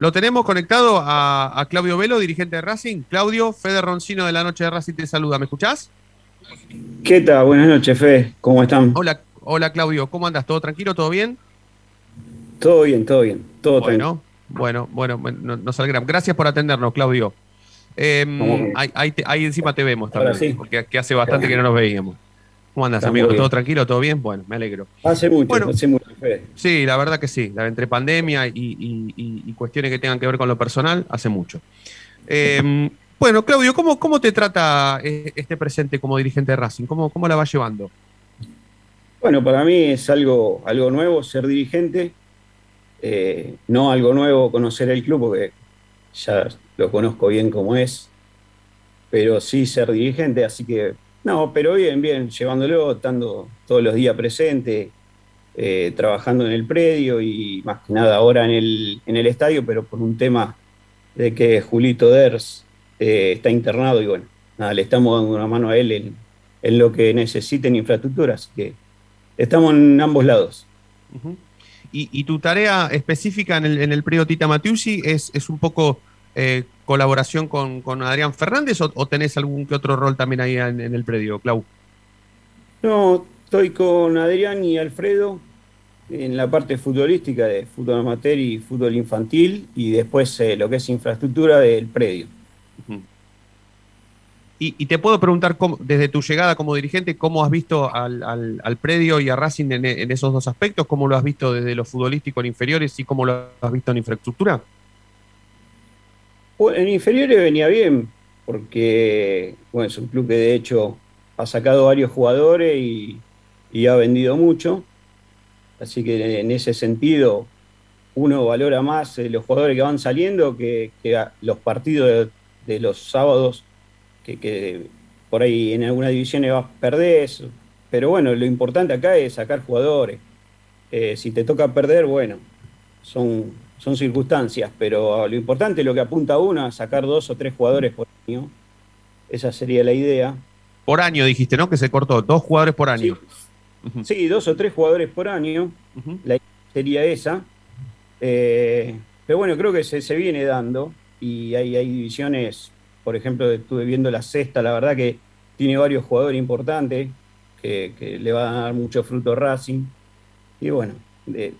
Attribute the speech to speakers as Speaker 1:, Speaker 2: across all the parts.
Speaker 1: Lo tenemos conectado a, Claudio Velo, dirigente de Racing. Claudio, Fede Roncino de la Noche de Racing te saluda. ¿Me escuchás?
Speaker 2: ¿Qué tal? Buenas noches, Fede. ¿Cómo están?
Speaker 1: Hola, hola Claudio. ¿Cómo andas? ¿Todo tranquilo? ¿Todo bien?
Speaker 2: Todo bien, todo bien. Todo
Speaker 1: bueno, bueno, bueno, nos alegramos. Gracias por atendernos, Claudio. Em, ahí, encima te vemos también, porque hace bastante que no nos veíamos. ¿Cómo andas, amigo? ¿Todo tranquilo? ¿Todo bien? Bueno, me alegro.
Speaker 2: Hace mucho, hace mucho.
Speaker 1: Sí, la verdad que sí. Entre pandemia y, cuestiones que tengan que ver con lo personal, hace mucho. Em, bueno, Claudio, ¿cómo, ¿cómo te trata eh, este presente como dirigente de Racing? ¿Cómo, cómo la va llevando?
Speaker 2: Bueno, para mí es algo, algo nuevo ser dirigente. Eh, no algo nuevo conocer el club, porque ya lo conozco bien como es. Pero sí ser dirigente, así que no, pero bien, bien, llevándolo, estando todos los días presente, eh, trabajando en el predio y más que nada ahora en el, en el estadio, pero por un tema de que Julito Ders eh, está internado y bueno, nada, le estamos dando una mano a él en, lo que necesiten infraestructuras, que estamos en ambos lados.
Speaker 1: y, tu tarea específica en el, en el predio Tita Matiusi es, es un poco eh, colaboración con, Adrián Fernández o, tenés algún que otro rol también ahí en, el predio, Clau?
Speaker 2: No, estoy con Adrián y Alfredo en la parte futbolística de fútbol amateur y fútbol infantil y después eh, lo que es infraestructura del predio.
Speaker 1: y, te puedo preguntar, desde tu llegada como dirigente, ¿cómo has visto al, predio y a Racing en, en, esos dos aspectos? ¿Cómo lo has visto desde lo futbolístico en inferiores y cómo lo has visto en infraestructura?
Speaker 2: En inferiores venía bien, porque bueno, es un club que de hecho ha sacado varios jugadores y, ha vendido mucho. Así que en ese sentido uno valora más eh, los jugadores que van saliendo que, los partidos de, los sábados, que, por ahí en algunas divisiones vas a perder. Pero bueno, lo importante acá es sacar jugadores. Eh, si te toca perder, bueno, son son circunstancias, pero lo importante es lo que apunta uno a sacar dos o tres jugadores por año. Esa sería la idea.
Speaker 1: Por año dijiste, ¿no? Que se cortó, dos jugadores por año.
Speaker 2: Sí, dos o tres jugadores por año. La idea sería esa. Eh, pero bueno, creo que se, viene dando y hay, hay divisiones, por ejemplo, estuve viendo la sexta, la verdad que tiene varios jugadores importantes que, que le va a dar mucho fruto Racing. Y bueno,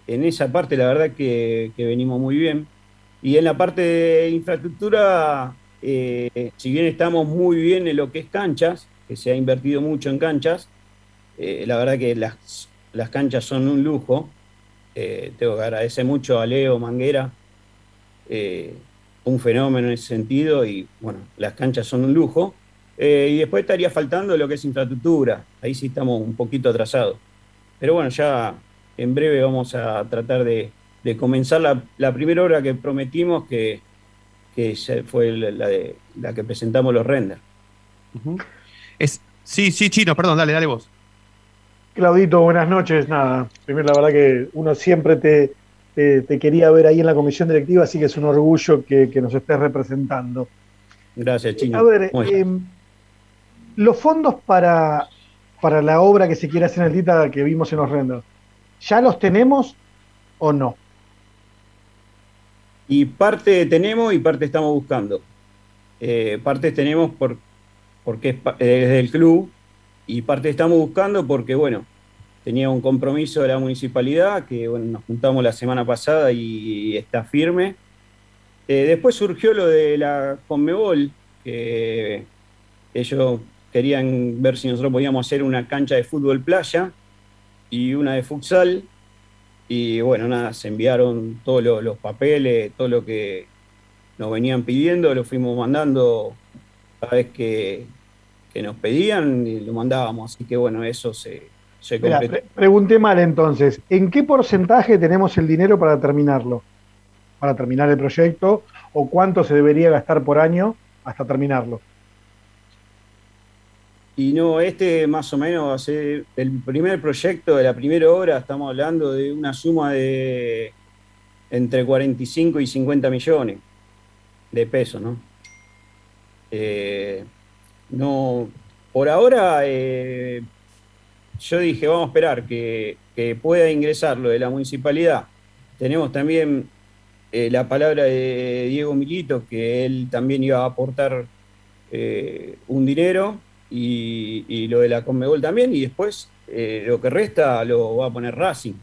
Speaker 2: en esa parte la verdad que, venimos muy bien. Y en la parte de infraestructura, eh, si bien estamos muy bien en lo que es canchas, que se ha invertido mucho en canchas, eh, la verdad que las, las, canchas son un lujo. Eh, tengo que agradecer mucho a Leo Manguera, un fenómeno en ese sentido, y bueno, las canchas son un lujo. y después estaría faltando lo que es infraestructura, ahí sí estamos un poquito atrasados. Pero bueno, ya en breve vamos a tratar de, comenzar la, primera obra que prometimos, que, fue la, de, la que presentamos los renders.
Speaker 1: es, sí, sí, Chino, perdón, dale, dale vos.
Speaker 3: Claudito, buenas noches. Nada, primero la verdad que uno siempre te, te, quería ver ahí en la comisión directiva, así que es un orgullo que, nos estés representando.
Speaker 2: Gracias, Chino.
Speaker 3: A ver, em, los fondos para, para la obra que se quiere hacer en el TITA que vimos en los renders, ¿Ya los tenemos o no?
Speaker 2: Y parte tenemos y parte estamos buscando. Eh, parte tenemos por, porque es desde el club y parte estamos buscando porque, bueno, tenía un compromiso de la municipalidad que bueno, nos juntamos la semana pasada y, está firme. Eh, después surgió lo de la Conmebol, que ellos querían ver si nosotros podíamos hacer una cancha de fútbol playa y una de futsal. Y bueno, nada, se enviaron todos los, papeles, todo lo que nos venían pidiendo, lo fuimos mandando cada vez que, nos pedían y lo mandábamos. Así que bueno, eso se, se
Speaker 3: pregunté mal entonces, ¿en qué porcentaje tenemos el dinero para terminarlo? Para terminar el proyecto, o cuánto se debería gastar por año hasta terminarlo.
Speaker 2: Y no, este más o menos ser el primer proyecto de la primera obra, estamos hablando de una suma de entre 45 y 50 millones de pesos, ¿no? Eh, no, por ahora eh, yo dije, vamos a esperar que, pueda ingresar lo de la municipalidad. Tenemos también eh, la palabra de Diego Milito, que él también iba a aportar eh, un dinero, y, lo de la Conmebol también, y después eh, lo que resta lo va a poner Racing.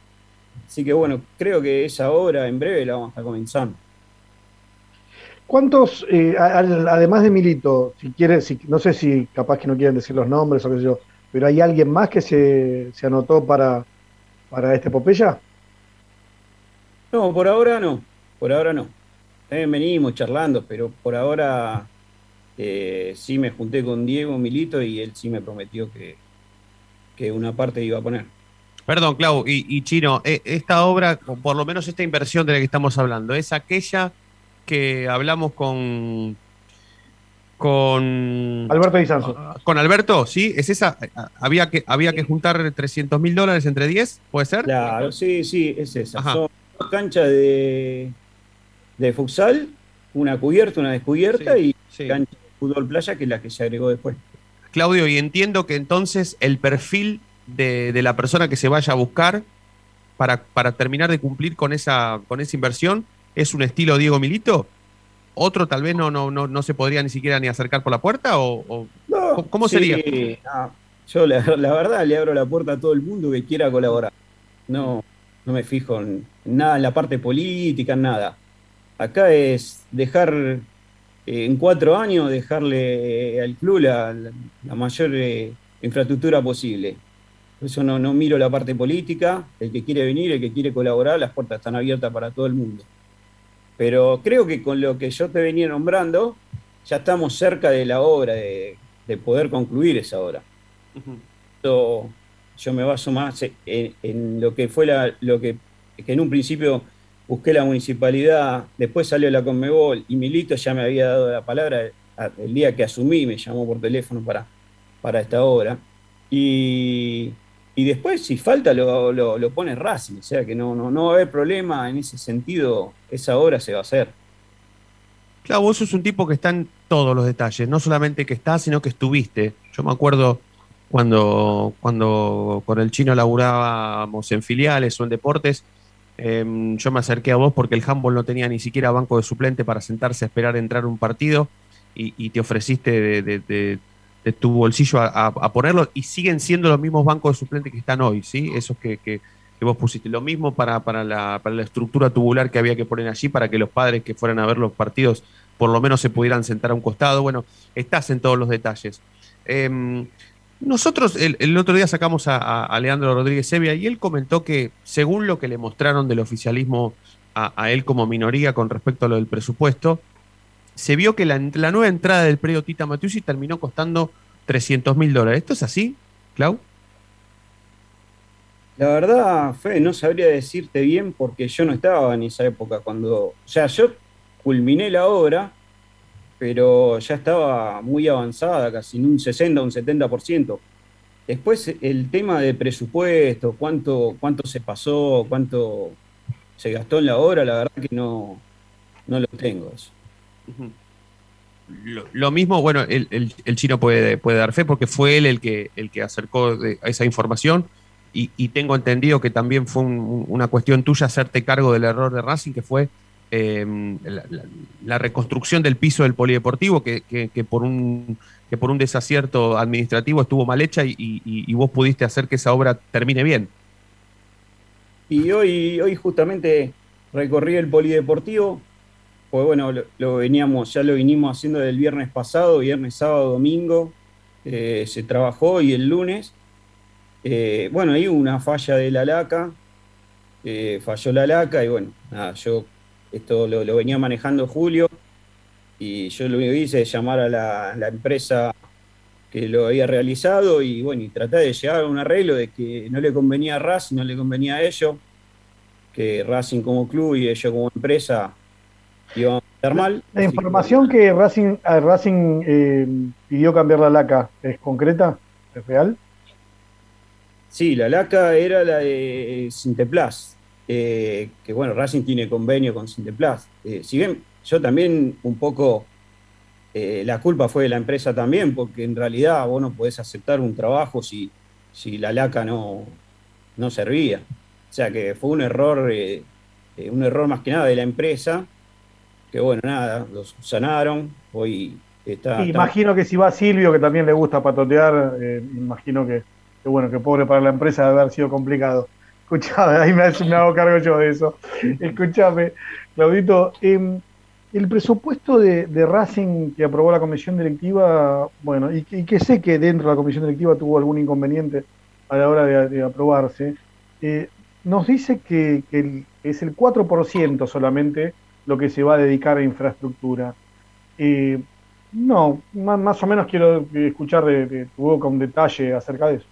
Speaker 2: Así que bueno, creo que esa obra en breve la vamos a comenzar.
Speaker 3: ¿Cuántos, además de Milito, si quiere, si, no sé si capaz que no quieren decir los nombres o qué sé yo, pero hay alguien más que se, se anotó para, para esta epopeya?
Speaker 2: No, por ahora no. Por ahora no. También venimos charlando, pero por ahora eh, sí me junté con Diego Milito y él sí me prometió que, que una parte iba a poner.
Speaker 1: Perdón, Clau, y, Chino, e, esta obra, por lo menos esta inversión de la que estamos hablando, es aquella que hablamos con. Con.
Speaker 3: Alberto Izanzo.
Speaker 1: Con Alberto, ¿sí? ¿Es esa? ¿Había que, había que juntar 300 mil dólares entre 10? ¿Puede ser?
Speaker 2: Claro, sí, sí, es esa. Son canchas de de futsal, una cubierta, una descubierta y cancha de fútbol playa, que es la que se agregó después.
Speaker 1: Claudio, y entiendo que entonces el perfil de, la persona que se vaya a buscar para, para, terminar de cumplir con esa, con esa inversión es un estilo Diego Milito. ¿Otro tal vez no, no, no, no se podría ni siquiera ni acercar por la puerta? ¿O, ¿Cómo sería?
Speaker 2: yo la, verdad le abro la puerta a todo el mundo que quiera colaborar. No, no me fijo en nada en la parte política, en nada. Acá es dejar, en cuatro años, dejarle al club la, mayor eh, infraestructura posible. Por eso no, no miro la parte política, el que quiere venir, el que quiere colaborar, las puertas están abiertas para todo el mundo. Pero creo que con lo que yo te venía nombrando, ya estamos cerca de la obra, de, poder concluir esa obra. yo, me baso más en, lo que fue la, lo que, que en un principio busqué la municipalidad, después salió la Conmebol y Milito ya me había dado la palabra el día que asumí, me llamó por teléfono para, para esta obra. Y, después, si falta, lo, lo, pone Racing, o sea que no, no, no va a haber problema en ese sentido, esa obra se va a hacer.
Speaker 1: Claro, vos sos un tipo que está en todos los detalles, no solamente que estás, sino que estuviste. Yo me acuerdo cuando, cuando con el chino laburábamos en filiales o en deportes, Em, yo me acerqué a vos porque el handball no tenía ni siquiera banco de suplente para sentarse a esperar entrar un partido y, te ofreciste de, tu bolsillo a, ponerlo y siguen siendo los mismos bancos de suplente que están hoy, ¿sí? Esos que, vos pusiste. Lo mismo para, la, estructura tubular que había que poner allí para que los padres que fueran a ver los partidos por lo menos se pudieran sentar a un costado. Bueno, estás en todos los detalles. Em, nosotros el, otro día sacamos a, Leandro Rodríguez Sevilla y él comentó que según lo que le mostraron del oficialismo a, él como minoría con respecto a lo del presupuesto, se vio que la, nueva entrada del predio Tita Matiusi terminó costando 300 mil dólares. ¿Esto es así, Clau?
Speaker 2: La verdad, Fe, no sabría decirte bien porque yo no estaba en esa época cuando, o sea, yo culminé la obra pero ya estaba muy avanzada, casi en un 60 o un 70%. Después el tema de presupuesto, cuánto, cuánto se pasó, cuánto se gastó en la obra, la verdad que no, no lo tengo.
Speaker 1: Lo, mismo, bueno, el, chino puede, puede dar fe porque fue él el que, el que acercó esa información y, tengo entendido que también fue una cuestión tuya hacerte cargo del error de Racing, que fue Em, la, reconstrucción del piso del polideportivo, que, por, un, que por un desacierto administrativo estuvo mal hecha y, vos pudiste hacer que esa obra termine bien.
Speaker 2: Y hoy, hoy justamente recorrí el polideportivo, pues bueno, lo, veníamos, ya lo vinimos haciendo del viernes pasado, viernes, sábado, domingo, eh, se trabajó y el lunes. Eh, bueno, hay una falla de la laca, eh, falló la laca y bueno, nada, yo esto lo, venía manejando Julio y yo lo que hice es llamar a la, empresa que lo había realizado y bueno, y tratar de llegar a un arreglo de que no le convenía a Racing, no le convenía a ellos, que Racing como club y ellos como empresa iban a estar mal.
Speaker 3: La información que, Racing, Racing eh, pidió cambiar la laca, ¿es concreta? ¿Es real?
Speaker 2: Sí, la laca era la de Sinteplas, eh, que bueno, Racing tiene convenio con Sinteplas. Eh, si bien yo también un poco, eh, la culpa fue de la empresa también, porque en realidad vos no podés aceptar un trabajo si, si la laca no, no servía. O sea que fue un error eh, un error más que nada de la empresa, que bueno, nada, los sanaron, hoy está...
Speaker 3: imagino que si va Silvio, que también le gusta patotear, eh, imagino que, bueno, que pobre para la empresa debe haber sido complicado. Escuchame, ahí me, hago cargo yo de eso. Escúchame, Claudito, em, el presupuesto de, Racing que aprobó la comisión directiva, bueno, y, que sé que dentro de la comisión directiva tuvo algún inconveniente a la hora de, aprobarse, eh, nos dice que, es el 4% solamente lo que se va a dedicar a infraestructura. Eh, no, más, o menos quiero escuchar de, tu boca un detalle acerca de eso.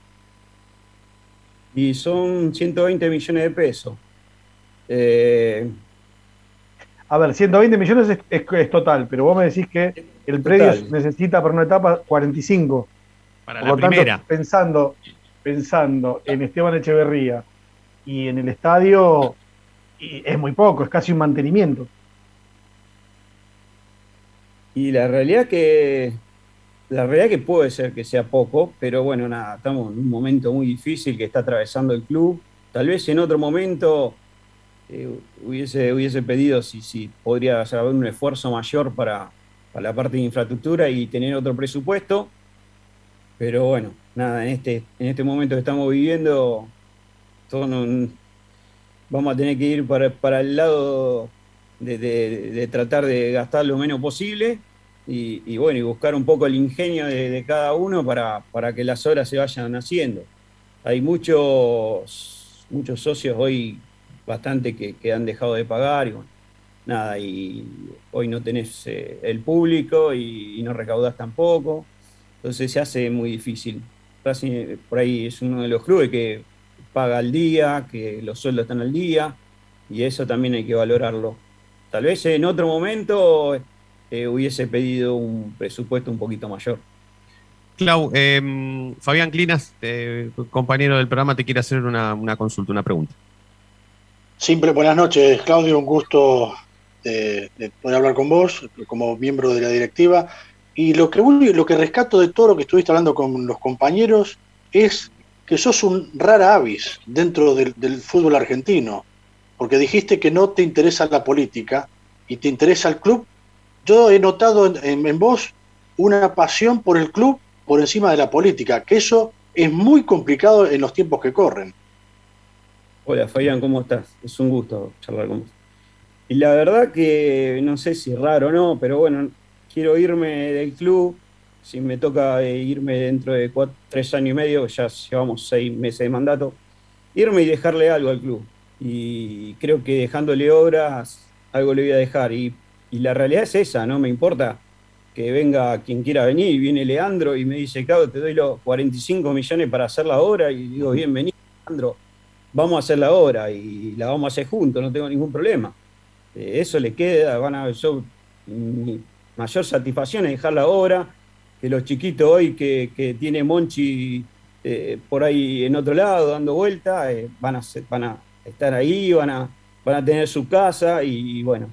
Speaker 2: Y son 120 millones de pesos. Eh,
Speaker 3: a ver, 120 millones es, total, pero vos me decís que el predio necesita para una etapa 45.
Speaker 1: Para la primera.
Speaker 3: pensando, pensando en Esteban Echeverría y en el estadio, es muy poco, es casi un mantenimiento.
Speaker 2: Y la realidad que la realidad que puede ser que sea poco, pero bueno, nada, estamos en un momento muy difícil que está atravesando el club. Tal vez en otro momento eh, hubiese, hubiese pedido si, si podría haber un esfuerzo mayor para, la parte de infraestructura y tener otro presupuesto. Pero bueno, nada, en este, en este momento que estamos viviendo, vamos a tener que ir para, el lado de, tratar de gastar lo menos posible y, bueno, y buscar un poco el ingenio de, cada uno para, para, que las obras se vayan haciendo. Hay muchos, muchos socios hoy bastante que, han dejado de pagar y bueno, nada, y hoy no tenés eh, el público y, no recaudas tampoco, entonces se hace muy difícil. por ahí es uno de los clubes que paga al día, que los sueldos están al día, y eso también hay que valorarlo. Tal vez en otro momento eh, hubiese pedido un presupuesto un poquito mayor.
Speaker 1: Clau, em, Fabián Clinas, eh, compañero del programa, te quiere hacer una, una consulta, una pregunta.
Speaker 4: Siempre buenas noches, Claudio, un gusto de, poder hablar con vos como miembro de la directiva. Y lo que, lo que rescato de todo lo que estuviste hablando con los compañeros es que sos un rara avis dentro del, fútbol argentino, porque dijiste que no te interesa la política y te interesa el club. Yo he notado en vos una pasión por el club por encima de la política, que eso es muy complicado en los tiempos que corren.
Speaker 2: Hola Fabián, ¿cómo estás? Es un gusto charlar con vos. Y la verdad que no sé si es raro o no, pero bueno, quiero irme del club. Si me toca eh, irme dentro de tres años y medio, ya llevamos seis meses de mandato, irme y dejarle algo al club. Y creo que dejándole obras, algo le voy a dejar. Y, la realidad es esa, no me importa que venga quien quiera venir. Viene Leandro y me dice, Claudio, te doy los 45 millones para hacer la obra. Y digo, bienvenido, Leandro vamos a hacer la obra y la vamos a hacer juntos, no tengo ningún problema. Eh, eso le queda, van a yo, mi mayor satisfacción es dejar la obra, que los chiquitos hoy que, que tiene Monchi eh, por ahí en otro lado dando vuelta, eh, van, a van a estar ahí, van a, van a tener su casa y, bueno,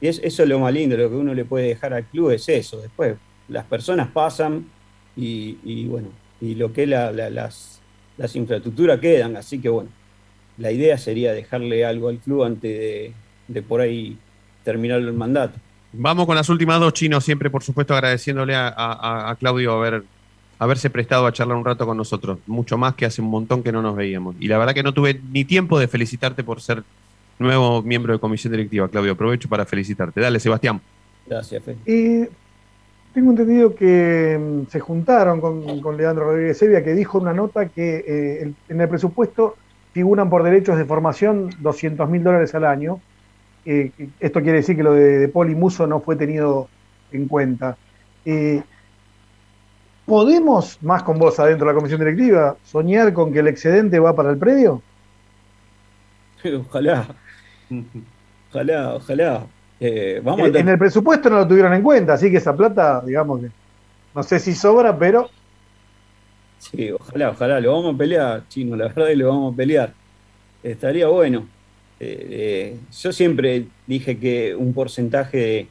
Speaker 2: y eso es lo más lindo, lo que uno le puede dejar al club es eso. Después las personas pasan y, bueno, y lo que es las, las infraestructuras quedan, así que bueno, la idea sería dejarle algo al club antes de, por ahí terminar el mandato.
Speaker 1: Vamos con las últimas dos chinos, siempre por supuesto agradeciéndole a, Claudio haber, haberse prestado a charlar un rato con nosotros, mucho más que hace un montón que no nos veíamos. Y la verdad que no tuve ni tiempo de felicitarte por ser nuevo miembro de comisión directiva, Claudio. Aprovecho para felicitarte. Dale, Sebastián.
Speaker 2: Gracias, Fe.
Speaker 3: tengo entendido que mm, se juntaron con, Leandro Rodríguez Sevilla, que dijo una nota que eh, en el presupuesto figuran por derechos de formación 200 mil dólares al año. Eh, esto quiere decir que lo de, de Polimuso no fue tenido en cuenta. Eh, ¿Podemos, más con vos adentro de la comisión directiva, soñar con que el excedente va para el predio?
Speaker 2: Ojalá, ojalá, ojalá.
Speaker 3: Eh, vamos en, el presupuesto no lo tuvieron en cuenta, así que esa plata, digamos que no sé si sobra, pero
Speaker 2: Sí, ojalá, ojalá, lo vamos a pelear, chino, la verdad que lo vamos a pelear. Estaría bueno. Eh, eh, yo siempre dije que un porcentaje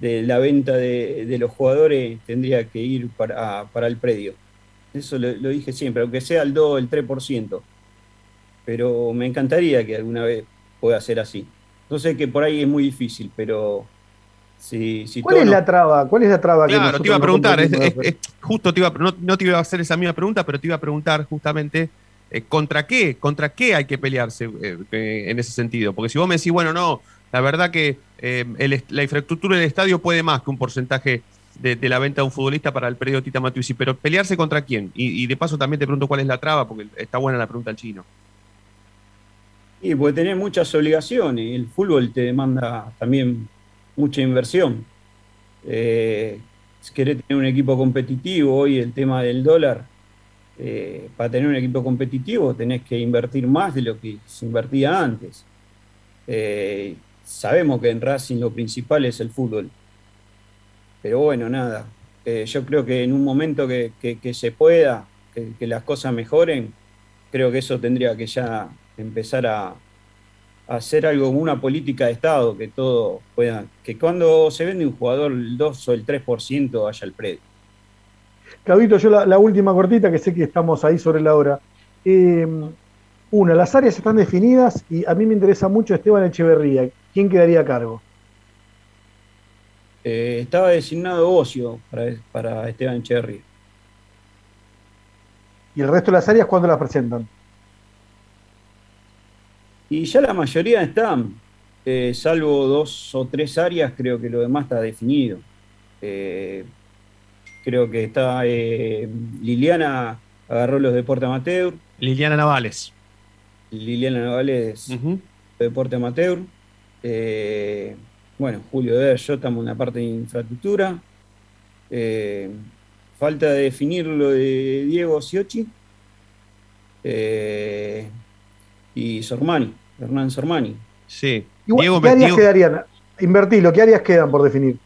Speaker 2: de, la venta de, los jugadores tendría que ir para, el predio. Eso lo, lo, dije siempre, aunque sea el 2 el 3%. Pero me encantaría que alguna vez pueda ser así. Entonces que por ahí es muy difícil, pero si, si
Speaker 3: ¿Cuál es
Speaker 2: no-
Speaker 3: la traba? ¿Cuál es la traba que
Speaker 1: Claro,
Speaker 3: nosotros
Speaker 1: te iba a
Speaker 3: no
Speaker 1: preguntar, es-
Speaker 3: compartimos?
Speaker 1: es- es- justo te iba, a- no, no te iba a hacer esa misma pregunta, pero te iba a preguntar justamente eh, contra qué, contra qué hay que pelearse eh, eh, en ese sentido. Porque si vos me decís, bueno, no, la verdad que eh, el la infraestructura del estadio puede más que un porcentaje de, de la venta de un futbolista para el periodo Tita Matuisi, pero pelearse contra quién. Y, y de paso también te pregunto cuál es la traba, porque está buena la pregunta al chino.
Speaker 2: Y porque tenés muchas obligaciones. El fútbol te demanda también mucha inversión. Eh, si querés tener un equipo competitivo, hoy el tema del dólar, eh, para tener un equipo competitivo tenés que invertir más de lo que se invertía antes. Eh, sabemos que en Racing lo principal es el fútbol. Pero bueno, nada. Eh, yo creo que en un momento que, se pueda, que las cosas mejoren, creo que eso tendría que ya empezar a, a hacer algo como una política de Estado, que todo pueda, que cuando se vende un jugador el 2 o el 3% vaya al predio.
Speaker 3: Claudito, yo la, la última cortita, que sé que estamos ahí sobre la hora. Eh, una, las áreas están definidas y a mí me interesa mucho Esteban Echeverría. ¿Quién quedaría a cargo?
Speaker 2: Eh, estaba designado Ocio para, para Esteban Cherry.
Speaker 3: ¿Y el resto de las áreas cuándo las presentan?
Speaker 2: Y ya la mayoría están, eh, salvo dos o tres áreas, creo que lo demás está definido. Eh, creo que está eh, Liliana agarró los deportes amateur,
Speaker 1: Liliana Navales.
Speaker 2: Liliana Navales
Speaker 1: Ujú.
Speaker 2: deporte amateur. Eh, bueno, Julio Der, yo estamos en la parte de infraestructura. Eh, falta de definir lo de Diego Siochi eh, y Sormani, Hernán Sormani.
Speaker 1: Sí.
Speaker 3: Igual,
Speaker 1: Diego,
Speaker 3: ¿Qué áreas
Speaker 1: Diego-
Speaker 3: quedarían? Invertilo, ¿qué áreas quedan por definir?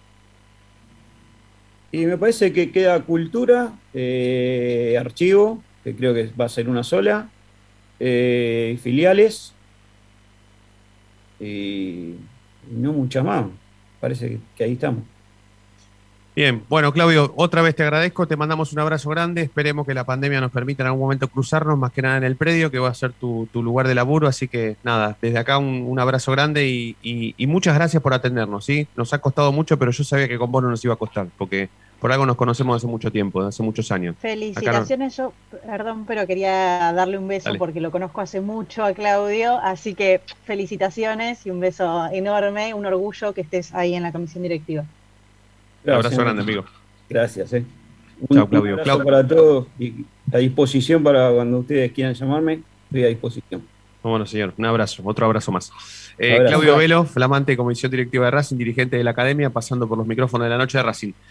Speaker 2: Y me parece que queda cultura, eh, archivo, que creo que va a ser una sola, eh, filiales y, y no muchas más. Parece que, que ahí estamos.
Speaker 1: Bien, bueno, Claudio, otra vez te agradezco, te mandamos un abrazo grande, esperemos que la pandemia nos permita en algún momento cruzarnos, más que nada en el predio, que va a ser tu, tu lugar de laburo, así que nada, desde acá un, un abrazo grande y, y- y muchas gracias por atendernos, ¿sí? Nos ha costado mucho, pero yo sabía que con vos no nos iba a costar, porque por algo nos conocemos hace mucho tiempo, hace muchos años.
Speaker 5: Felicitaciones, yo, perdón, pero quería darle un beso
Speaker 1: Dale.
Speaker 5: porque lo conozco hace mucho a Claudio, así que felicitaciones y un beso enorme, un orgullo que estés ahí en la comisión directiva.
Speaker 1: Un abrazo
Speaker 2: Gracias.
Speaker 1: grande, amigo.
Speaker 2: Gracias. eh. Un
Speaker 1: Claudio.
Speaker 2: abrazo para todos y a disposición para cuando ustedes quieran llamarme, estoy a disposición.
Speaker 1: Bueno, señor, un abrazo, otro abrazo más. Eh,
Speaker 2: Abrazo.
Speaker 1: Claudio Velo, flamante comisión directiva de Racing, dirigente de la academia, pasando por los micrófonos de la noche de Racing.